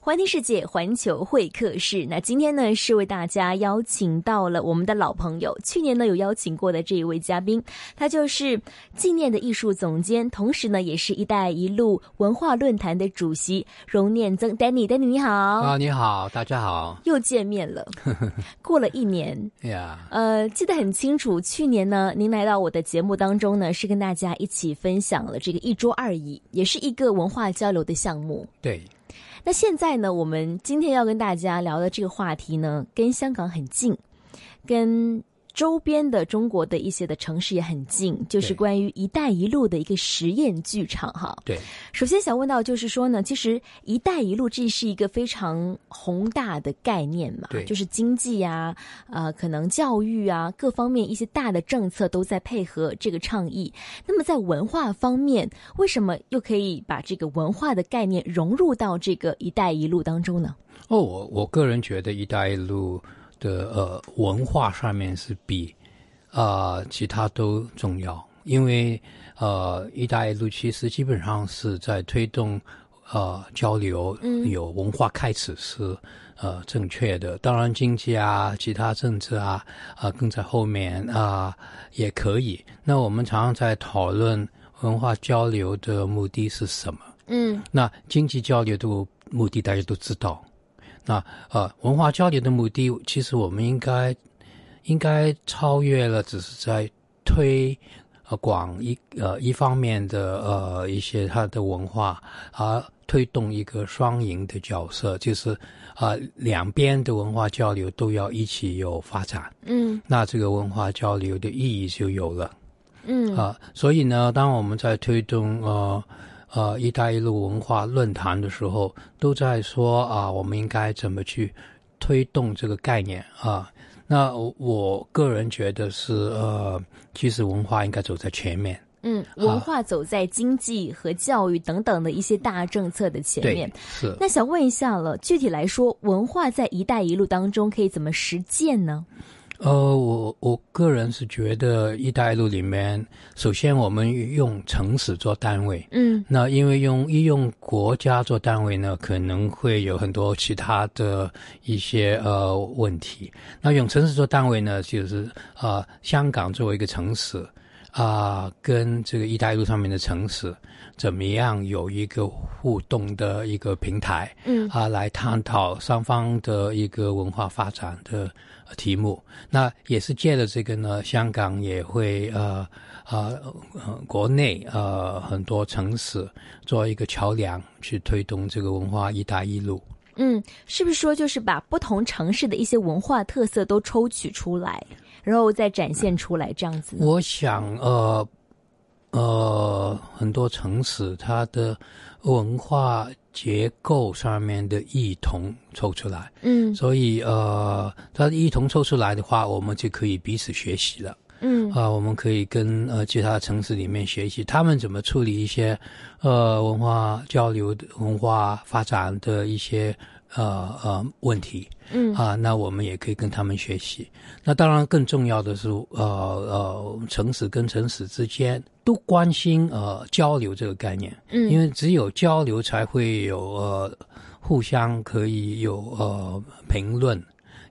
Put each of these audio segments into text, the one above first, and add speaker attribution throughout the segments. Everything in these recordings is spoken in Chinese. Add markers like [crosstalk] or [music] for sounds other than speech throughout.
Speaker 1: 环听世界，环球会客室。那今天呢，是为大家邀请到了我们的老朋友，去年呢有邀请过的这一位嘉宾，他就是纪念的艺术总监，同时呢也是一带一路文化论坛的主席荣念曾 Danny。Danny 你好
Speaker 2: 啊，你好，大家好，
Speaker 1: 又见面了，过了一年
Speaker 2: 呀。
Speaker 1: 呃，记得很清楚，去年呢，您来到我的节目当中呢，是跟大家一起分享了这个一桌二椅，也是一个文化交流的项目。
Speaker 2: 对。
Speaker 1: 那现在呢？我们今天要跟大家聊的这个话题呢，跟香港很近，跟。周边的中国的一些的城市也很近，就是关于“一带一路”的一个实验剧场哈。
Speaker 2: 对，
Speaker 1: 首先想问到就是说呢，其实“一带一路”这是一个非常宏大的概念嘛，
Speaker 2: 对，
Speaker 1: 就是经济呀啊，呃，可能教育啊，各方面一些大的政策都在配合这个倡议。那么在文化方面，为什么又可以把这个文化的概念融入到这个“一带一路”当中呢？
Speaker 2: 哦，我我个人觉得“一带一路”。的呃文化上面是比啊其他都重要，因为呃“一带一路”其实基本上是在推动呃交流，有文化开始是呃正确的。当然经济啊、其他政治啊啊跟在后面啊也可以。那我们常常在讨论文化交流的目的是什么？
Speaker 1: 嗯，
Speaker 2: 那经济交流的目的大家都知道。那呃，文化交流的目的，其实我们应该应该超越了，只是在推呃广一呃一方面的呃一些它的文化，而推动一个双赢的角色，就是啊两边的文化交流都要一起有发展。
Speaker 1: 嗯，
Speaker 2: 那这个文化交流的意义就有了。
Speaker 1: 嗯
Speaker 2: 啊，所以呢，当我们在推动呃。呃，“一带一路”文化论坛的时候，都在说啊，我们应该怎么去推动这个概念啊？那我个人觉得是呃，其实文化应该走在前面。
Speaker 1: 嗯，文化走在经济和教育等等的一些大政策的前面。
Speaker 2: 是。
Speaker 1: 那想问一下了，具体来说，文化在“一带一路”当中可以怎么实践呢？
Speaker 2: 呃，我我个人是觉得“一带一路”里面，首先我们用城市做单位，
Speaker 1: 嗯，
Speaker 2: 那因为用一用国家做单位呢，可能会有很多其他的一些呃问题。那用城市做单位呢，就是呃，香港作为一个城市啊，跟这个“一带一路”上面的城市怎么样有一个互动的一个平台，
Speaker 1: 嗯，
Speaker 2: 啊，来探讨双方的一个文化发展的。题目，那也是借着这个呢，香港也会呃呃国内呃很多城市做一个桥梁，去推动这个文化“一带一路”。
Speaker 1: 嗯，是不是说就是把不同城市的一些文化特色都抽取出来，然后再展现出来这样子？
Speaker 2: 我想呃呃，很多城市它的文化。结构上面的异同抽出来，
Speaker 1: 嗯，
Speaker 2: 所以呃，它的异同抽出来的话，我们就可以彼此学习了，
Speaker 1: 嗯，
Speaker 2: 啊，我们可以跟呃其他城市里面学习他们怎么处理一些呃文化交流、文化发展的一些呃呃问题，
Speaker 1: 嗯，
Speaker 2: 啊，那我们也可以跟他们学习。那当然更重要的是，呃呃，城市跟城市之间。都关心呃交流这个概念，
Speaker 1: 嗯，
Speaker 2: 因为只有交流才会有呃互相可以有呃评论，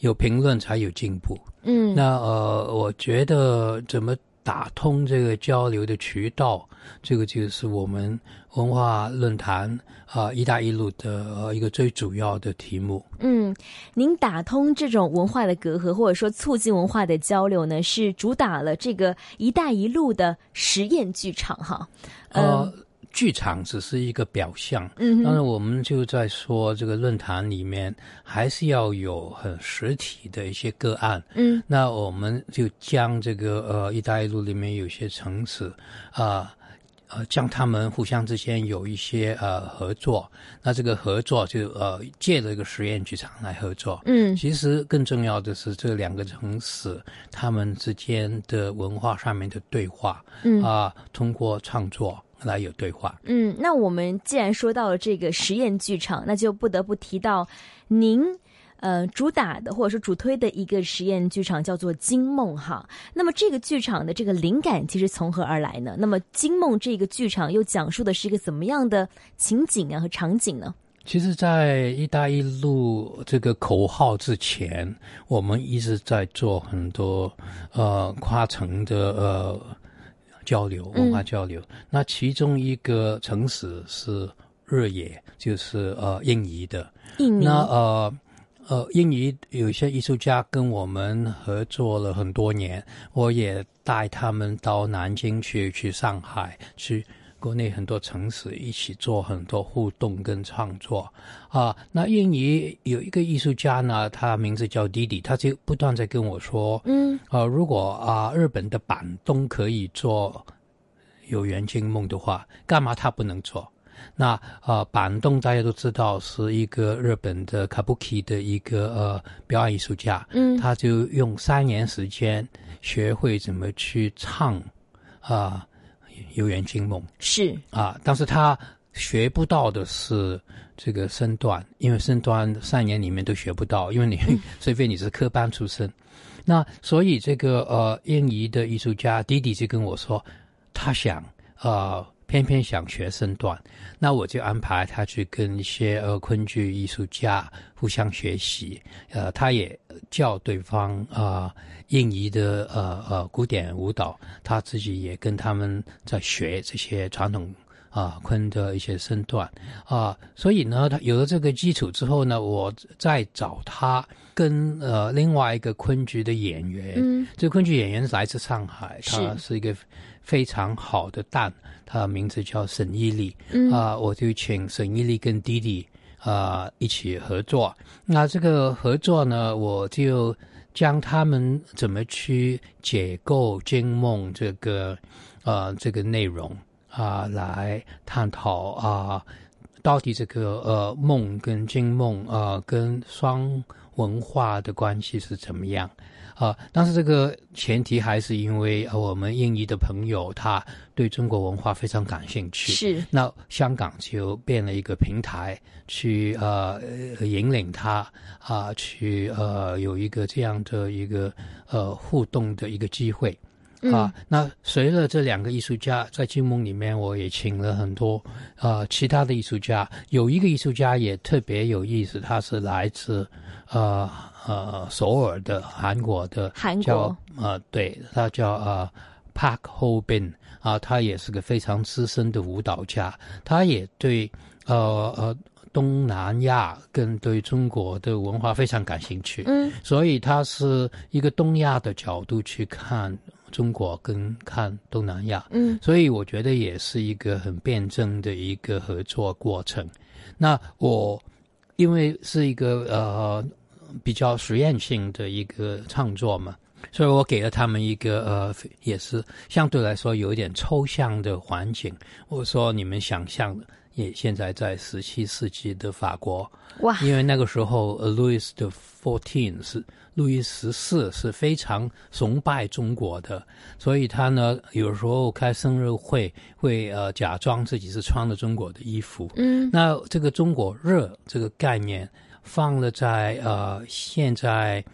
Speaker 2: 有评论才有进步，
Speaker 1: 嗯，
Speaker 2: 那呃我觉得怎么打通这个交流的渠道，这个就是我们文化论坛。啊，“一带一路”的一个最主要的题目。
Speaker 1: 嗯，您打通这种文化的隔阂，或者说促进文化的交流呢，是主打了这个“一带一路”的实验剧场哈。
Speaker 2: 呃，剧场只是一个表象，
Speaker 1: 嗯，
Speaker 2: 当然我们就在说这个论坛里面还是要有很实体的一些个案。
Speaker 1: 嗯，
Speaker 2: 那我们就将这个呃“一带一路”里面有些城市啊。呃，将他们互相之间有一些呃合作，那这个合作就呃借着一个实验剧场来合作。
Speaker 1: 嗯，
Speaker 2: 其实更重要的是这两个城市他们之间的文化上面的对话。
Speaker 1: 嗯
Speaker 2: 啊，通过创作来有对话。
Speaker 1: 嗯，那我们既然说到了这个实验剧场，那就不得不提到您。呃，主打的或者说主推的一个实验剧场叫做《惊梦》哈。那么这个剧场的这个灵感其实从何而来呢？那么《惊梦》这个剧场又讲述的是一个怎么样的情景啊和场景呢？
Speaker 2: 其实，在“一带一路”这个口号之前，我们一直在做很多呃跨城的呃交流、文化交流。那其中一个城市是日野，就是呃印尼的。
Speaker 1: 印尼。
Speaker 2: 那呃呃，印尼有一些艺术家跟我们合作了很多年，我也带他们到南京去，去上海去。国内很多城市一起做很多互动跟创作啊。那印尼有一个艺术家呢，他名字叫弟弟，他就不断在跟我说，
Speaker 1: 嗯，
Speaker 2: 呃，如果啊日本的板东可以做有缘惊梦的话，干嘛他不能做？那呃，板东大家都知道是一个日本的 kabuki 的一个呃表演艺术家，
Speaker 1: 嗯，
Speaker 2: 他就用三年时间学会怎么去唱啊。游园惊梦。
Speaker 1: 是。
Speaker 2: 啊，但是他学不到的是这个身段，因为身段三年里面都学不到，因为你 [laughs] 除非你是科班出身。那所以这个呃印尼的艺术家弟弟就跟我说，他想呃偏偏想学身段，那我就安排他去跟一些呃昆剧艺术家互相学习，呃他也教对方啊。印尼的呃呃古典舞蹈，他自己也跟他们在学这些传统啊昆的一些身段。啊，所以呢，他有了这个基础之后呢，我再找他跟呃另外一个昆剧的演员，
Speaker 1: 嗯，
Speaker 2: 这个昆剧演员来自上海，他
Speaker 1: 是
Speaker 2: 一个非常好的蛋，他的名字叫沈依丽，
Speaker 1: 嗯
Speaker 2: 啊，我就请沈依丽跟弟弟啊一起合作，那这个合作呢，我就。将他们怎么去解构惊梦这个呃这个内容啊，来探讨啊，到底这个呃梦跟惊梦啊跟双文化的关系是怎么样？啊，但是这个前提还是因为我们印尼的朋友他对中国文化非常感兴趣，
Speaker 1: 是
Speaker 2: 那香港就变了一个平台，去呃引领他啊，去呃有一个这样的一个呃互动的一个机会。啊，那随着这两个艺术家在金梦里面，我也请了很多啊其他的艺术家。有一个艺术家也特别有意思，他是来自呃呃首尔的韩国的，
Speaker 1: 韩
Speaker 2: 国呃对，他叫呃 Park Ho Bin 啊，他也是个非常资深的舞蹈家，他也对呃呃东南亚跟对中国的文化非常感兴趣，
Speaker 1: 嗯，
Speaker 2: 所以他是一个东亚的角度去看。中国跟看东南亚，
Speaker 1: 嗯，
Speaker 2: 所以我觉得也是一个很辩证的一个合作过程。那我因为是一个呃比较实验性的一个创作嘛，所以我给了他们一个呃也是相对来说有一点抽象的环境。我说你们想象的，也现在在十七世纪的法国，
Speaker 1: 哇，
Speaker 2: 因为那个时候 Louis 的 Fourteen 是。路易十四是非常崇拜中国的，所以他呢有时候开生日会会呃假装自己是穿了中国的衣服。
Speaker 1: 嗯，
Speaker 2: 那这个中国热这个概念放了在呃现在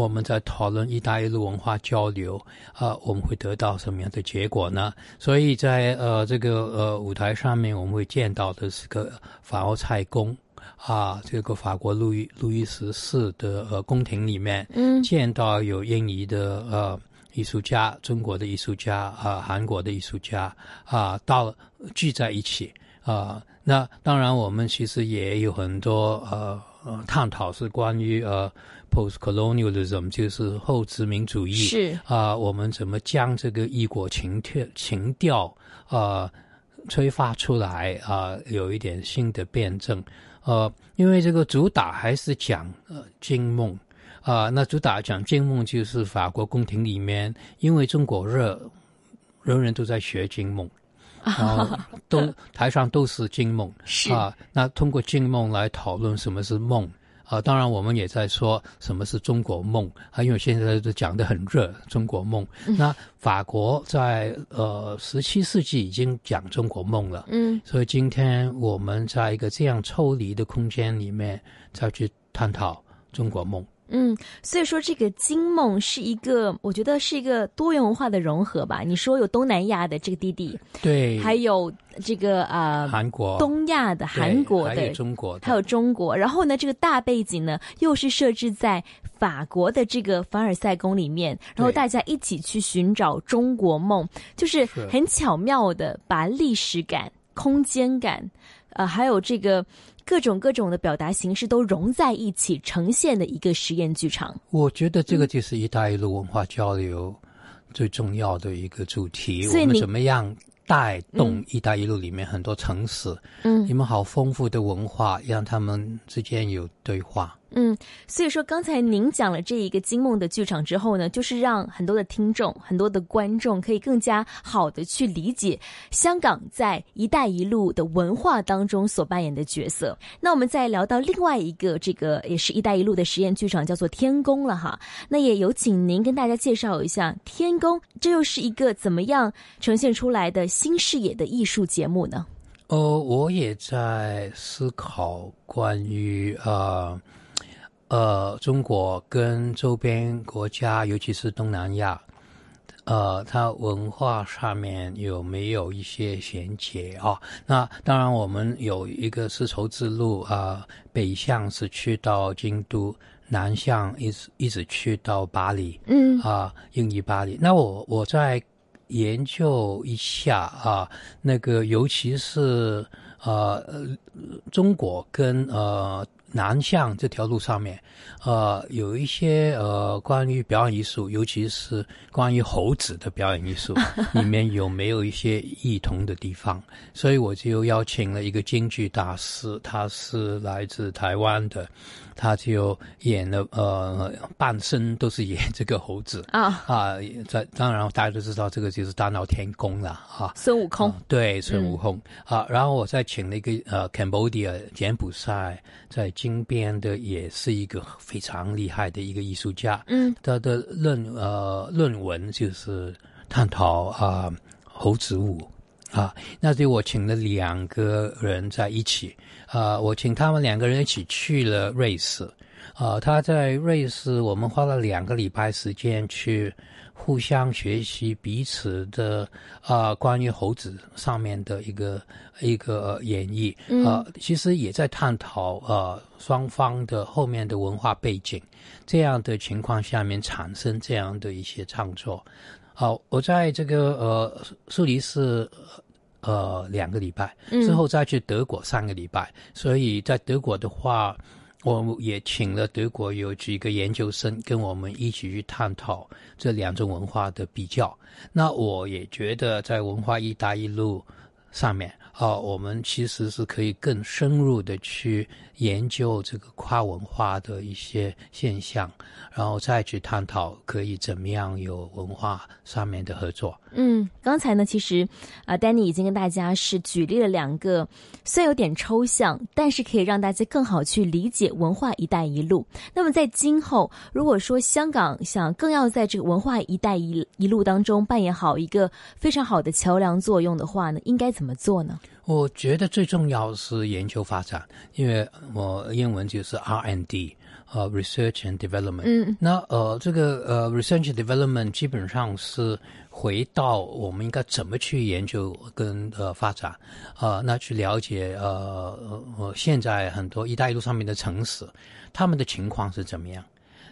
Speaker 2: 我们在讨论“一带一路”文化交流啊，我们会得到什么样的结果呢？所以在呃这个呃舞台上面，我们会见到的是个法国菜宫。啊，这个法国路易路易十四的呃宫廷里面，
Speaker 1: 嗯，
Speaker 2: 见到有印尼的呃艺术家、中国的艺术家啊、韩国的艺术家啊，到聚在一起啊。那当然，我们其实也有很多呃呃探讨，是关于呃 post-colonialism，就是后殖民主义
Speaker 1: 是。
Speaker 2: 啊，我们怎么将这个异国情调情调啊催发出来啊，有一点新的辩证。呃，因为这个主打还是讲呃惊梦，啊，那主打讲金梦就是法国宫廷里面，因为中国热，人人都在学金梦，[laughs] 然后都台上都是金梦，
Speaker 1: 是。
Speaker 2: 啊，那通过金梦来讨论什么是梦。啊，当然，我们也在说什么是中国梦啊，因为现在都讲的很热，中国梦。那法国在呃十七世纪已经讲中国梦了，
Speaker 1: 嗯，
Speaker 2: 所以今天我们在一个这样抽离的空间里面再去探讨中国梦
Speaker 1: 嗯，所以说这个金梦是一个，我觉得是一个多元文化的融合吧。你说有东南亚的这个弟弟，
Speaker 2: 对，
Speaker 1: 还有这个呃，
Speaker 2: 韩国、
Speaker 1: 东亚的、韩国的、
Speaker 2: 还有中国，
Speaker 1: 还有中国。然后呢，这个大背景呢，又是设置在法国的这个凡尔赛宫里面，然后大家一起去寻找中国梦，就是很巧妙的把历史感、空间感，呃，还有这个。各种各种的表达形式都融在一起呈现的一个实验剧场。
Speaker 2: 我觉得这个就是“一带一路”文化交流最重要的一个主题。我们怎么样带动“一带一路”里面很多城市？嗯，你们好丰富的文化，让他们之间有对话。
Speaker 1: 嗯，所以说刚才您讲了这一个金梦的剧场之后呢，就是让很多的听众、很多的观众可以更加好的去理解香港在“一带一路”的文化当中所扮演的角色。那我们再聊到另外一个这个也是一带一路的实验剧场，叫做天宫了哈。那也有请您跟大家介绍一下天宫，这又是一个怎么样呈现出来的新视野的艺术节目呢？
Speaker 2: 呃，我也在思考关于呃。呃，中国跟周边国家，尤其是东南亚，呃，它文化上面有没有一些衔接啊？那当然，我们有一个丝绸之路啊，北向是去到京都，南向一直一直去到巴黎，嗯，啊，印尼巴黎。那我我再研究一下啊，那个尤其是呃，中国跟呃。南向这条路上面，呃，有一些呃关于表演艺术，尤其是关于猴子的表演艺术，[laughs] 里面有没有一些异同的地方？所以我就邀请了一个京剧大师，他是来自台湾的。他就演了，呃，半生都是演这个猴子啊啊！在当然大家都知道，这个就是大闹天宫了啊。
Speaker 1: 孙悟空
Speaker 2: 对孙悟空啊，然后我再请了一个呃，Cambodia 柬埔寨在金边的，也是一个非常厉害的一个艺术家。嗯，他的论呃论文就是探讨啊猴子舞啊，那就我请了两个人在一起。啊，我请他们两个人一起去了瑞士，啊，他在瑞士，我们花了两个礼拜时间去互相学习彼此的啊，关于猴子上面的一个一个演绎，啊，其实也在探讨啊双方的后面的文化背景，这样的情况下面产生这样的一些创作。好，我在这个呃苏黎世。呃，两个礼拜之后再去德国三个礼拜，所以在德国的话，我也请了德国有几个研究生跟我们一起去探讨这两种文化的比较。那我也觉得在文化“一带一路”上面啊，我们其实是可以更深入的去研究这个跨文化的一些现象。然后再去探讨可以怎么样有文化上面的合作。
Speaker 1: 嗯，刚才呢，其实啊，Danny 已经跟大家是举例了两个，虽然有点抽象，但是可以让大家更好去理解文化“一带一路”。那么在今后，如果说香港想更要在这个文化“一带一一路”当中扮演好一个非常好的桥梁作用的话呢，应该怎么做呢？
Speaker 2: 我觉得最重要是研究发展，因为我英文就是 R&D。呃，research and development。嗯，那呃，这个呃，research and development 基本上是回到我们应该怎么去研究跟呃发展，呃，那去了解呃呃现在很多“一带一路”上面的城市，他们的情况是怎么样？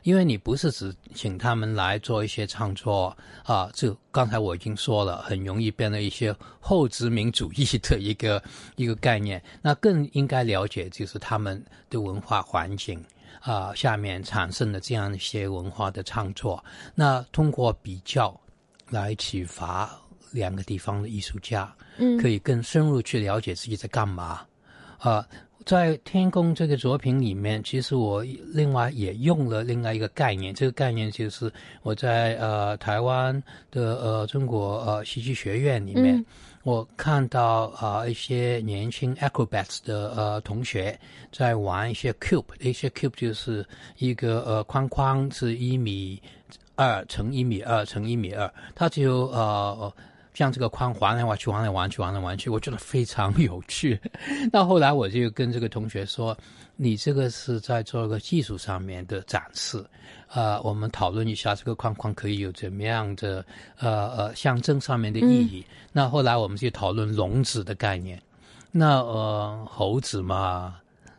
Speaker 2: 因为你不是只请他们来做一些创作啊，这刚才我已经说了，很容易变得一些后殖民主义的一个 [laughs] 一个概念。那更应该了解就是他们的文化环境。啊，下面产生的这样一些文化的创作，那通过比较来启发两个地方的艺术家，嗯，可以更深入去了解自己在干嘛。啊，在天宫这个作品里面，其实我另外也用了另外一个概念，这个概念就是我在呃台湾的呃中国呃戏剧学院里面。我看到啊，一些年轻 acrobats 的呃同学在玩一些 cube，一些 cube 就是一个呃框框是一米二乘一米二乘一米二，它就呃像这个框玩来玩去，玩来玩去，玩来玩去，我觉得非常有趣。那后来我就跟这个同学说：“你这个是在做一个技术上面的展示，呃，我们讨论一下这个框框可以有怎么样的呃呃象征上面的意义。那后来我们就讨论笼子的概念。那呃，猴子嘛。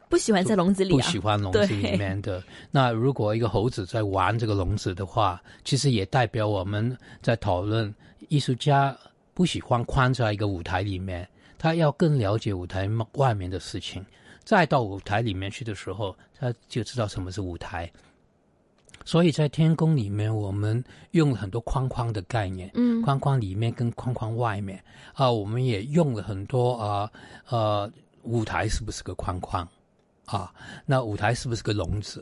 Speaker 1: 不喜欢在笼子里，
Speaker 2: 不喜欢笼子里面的。那如果一个猴子在玩这个笼子的话，其实也代表我们在讨论艺术家不喜欢框在一个舞台里面，他要更了解舞台外面的事情。再到舞台里面去的时候，他就知道什么是舞台。所以在天宫里面，我们用了很多框框的概念，嗯，框框里面跟框框外面啊，我们也用了很多啊呃，舞台是不是个框框？啊，那舞台是不是个笼子？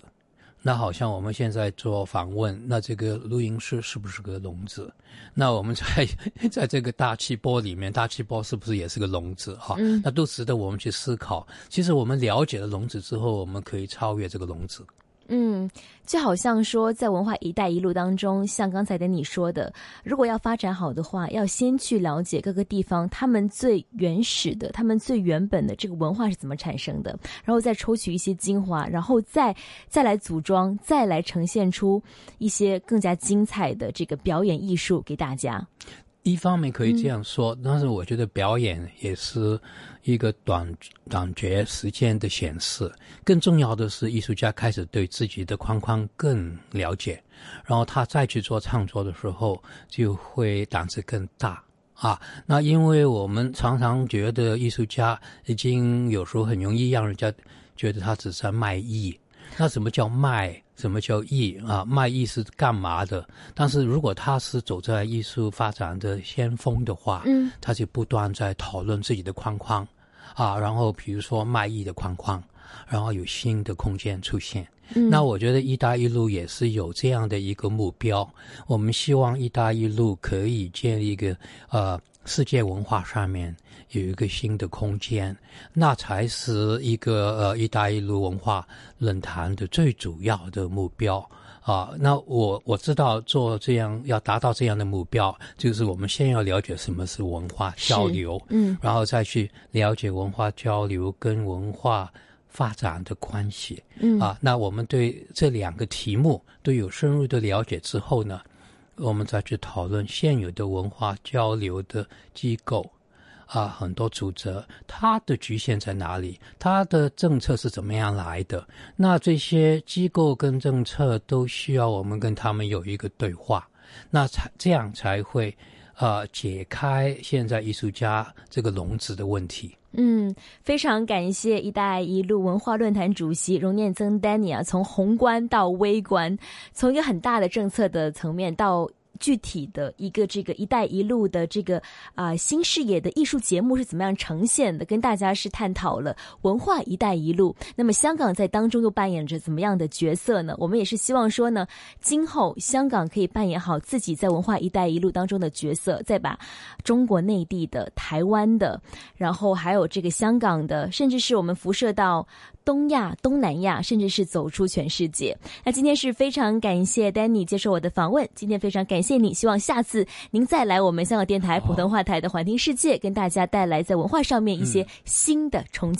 Speaker 2: 那好像我们现在做访问，那这个录音室是不是个笼子？那我们在 [laughs] 在这个大气波里面，大气波是不是也是个笼子？哈，那都值得我们去思考。其实我们了解了笼子之后，我们可以超越这个笼子。
Speaker 1: 嗯，就好像说，在文化“一带一路”当中，像刚才的你说的，如果要发展好的话，要先去了解各个地方他们最原始的、他们最原本的这个文化是怎么产生的，然后再抽取一些精华，然后再再来组装，再来呈现出一些更加精彩的这个表演艺术给大家。
Speaker 2: 一方面可以这样说，但是我觉得表演也是一个短短绝时间的显示。更重要的是，艺术家开始对自己的框框更了解，然后他再去做创作的时候，就会胆子更大啊。那因为我们常常觉得艺术家已经有时候很容易让人家觉得他只在卖艺。那什么叫卖？什么叫艺啊？卖艺是干嘛的？但是如果他是走在艺术发展的先锋的话，嗯，他就不断在讨论自己的框框啊，然后比如说卖艺的框框，然后有新的空间出现。那我觉得“一带一路”也是有这样的一个目标，我们希望“一带一路”可以建立一个呃世界文化上面。有一个新的空间，那才是一个呃“一带一路”文化论坛的最主要的目标啊。那我我知道做这样要达到这样的目标，就是我们先要了解什么是文化交流，嗯，然后再去了解文化交流跟文化发展的关系，嗯啊。那我们对这两个题目都有深入的了解之后呢，我们再去讨论现有的文化交流的机构。啊，很多组织，它的局限在哪里？它的政策是怎么样来的？那这些机构跟政策都需要我们跟他们有一个对话，那才这样才会呃解开现在艺术家这个笼子的问题。
Speaker 1: 嗯，非常感谢“一带一路”文化论坛主席荣念曾 Danny 啊，从宏观到微观，从一个很大的政策的层面到。具体的一个这个“一带一路”的这个啊新视野的艺术节目是怎么样呈现的？跟大家是探讨了文化“一带一路”。那么香港在当中又扮演着怎么样的角色呢？我们也是希望说呢，今后香港可以扮演好自己在文化“一带一路”当中的角色，再把中国内地的、台湾的，然后还有这个香港的，甚至是我们辐射到。东亚、东南亚，甚至是走出全世界。那今天是非常感谢 Danny 接受我的访问。今天非常感谢你，希望下次您再来我们香港电台普通话台的环听世界，跟大家带来在文化上面一些新的冲击。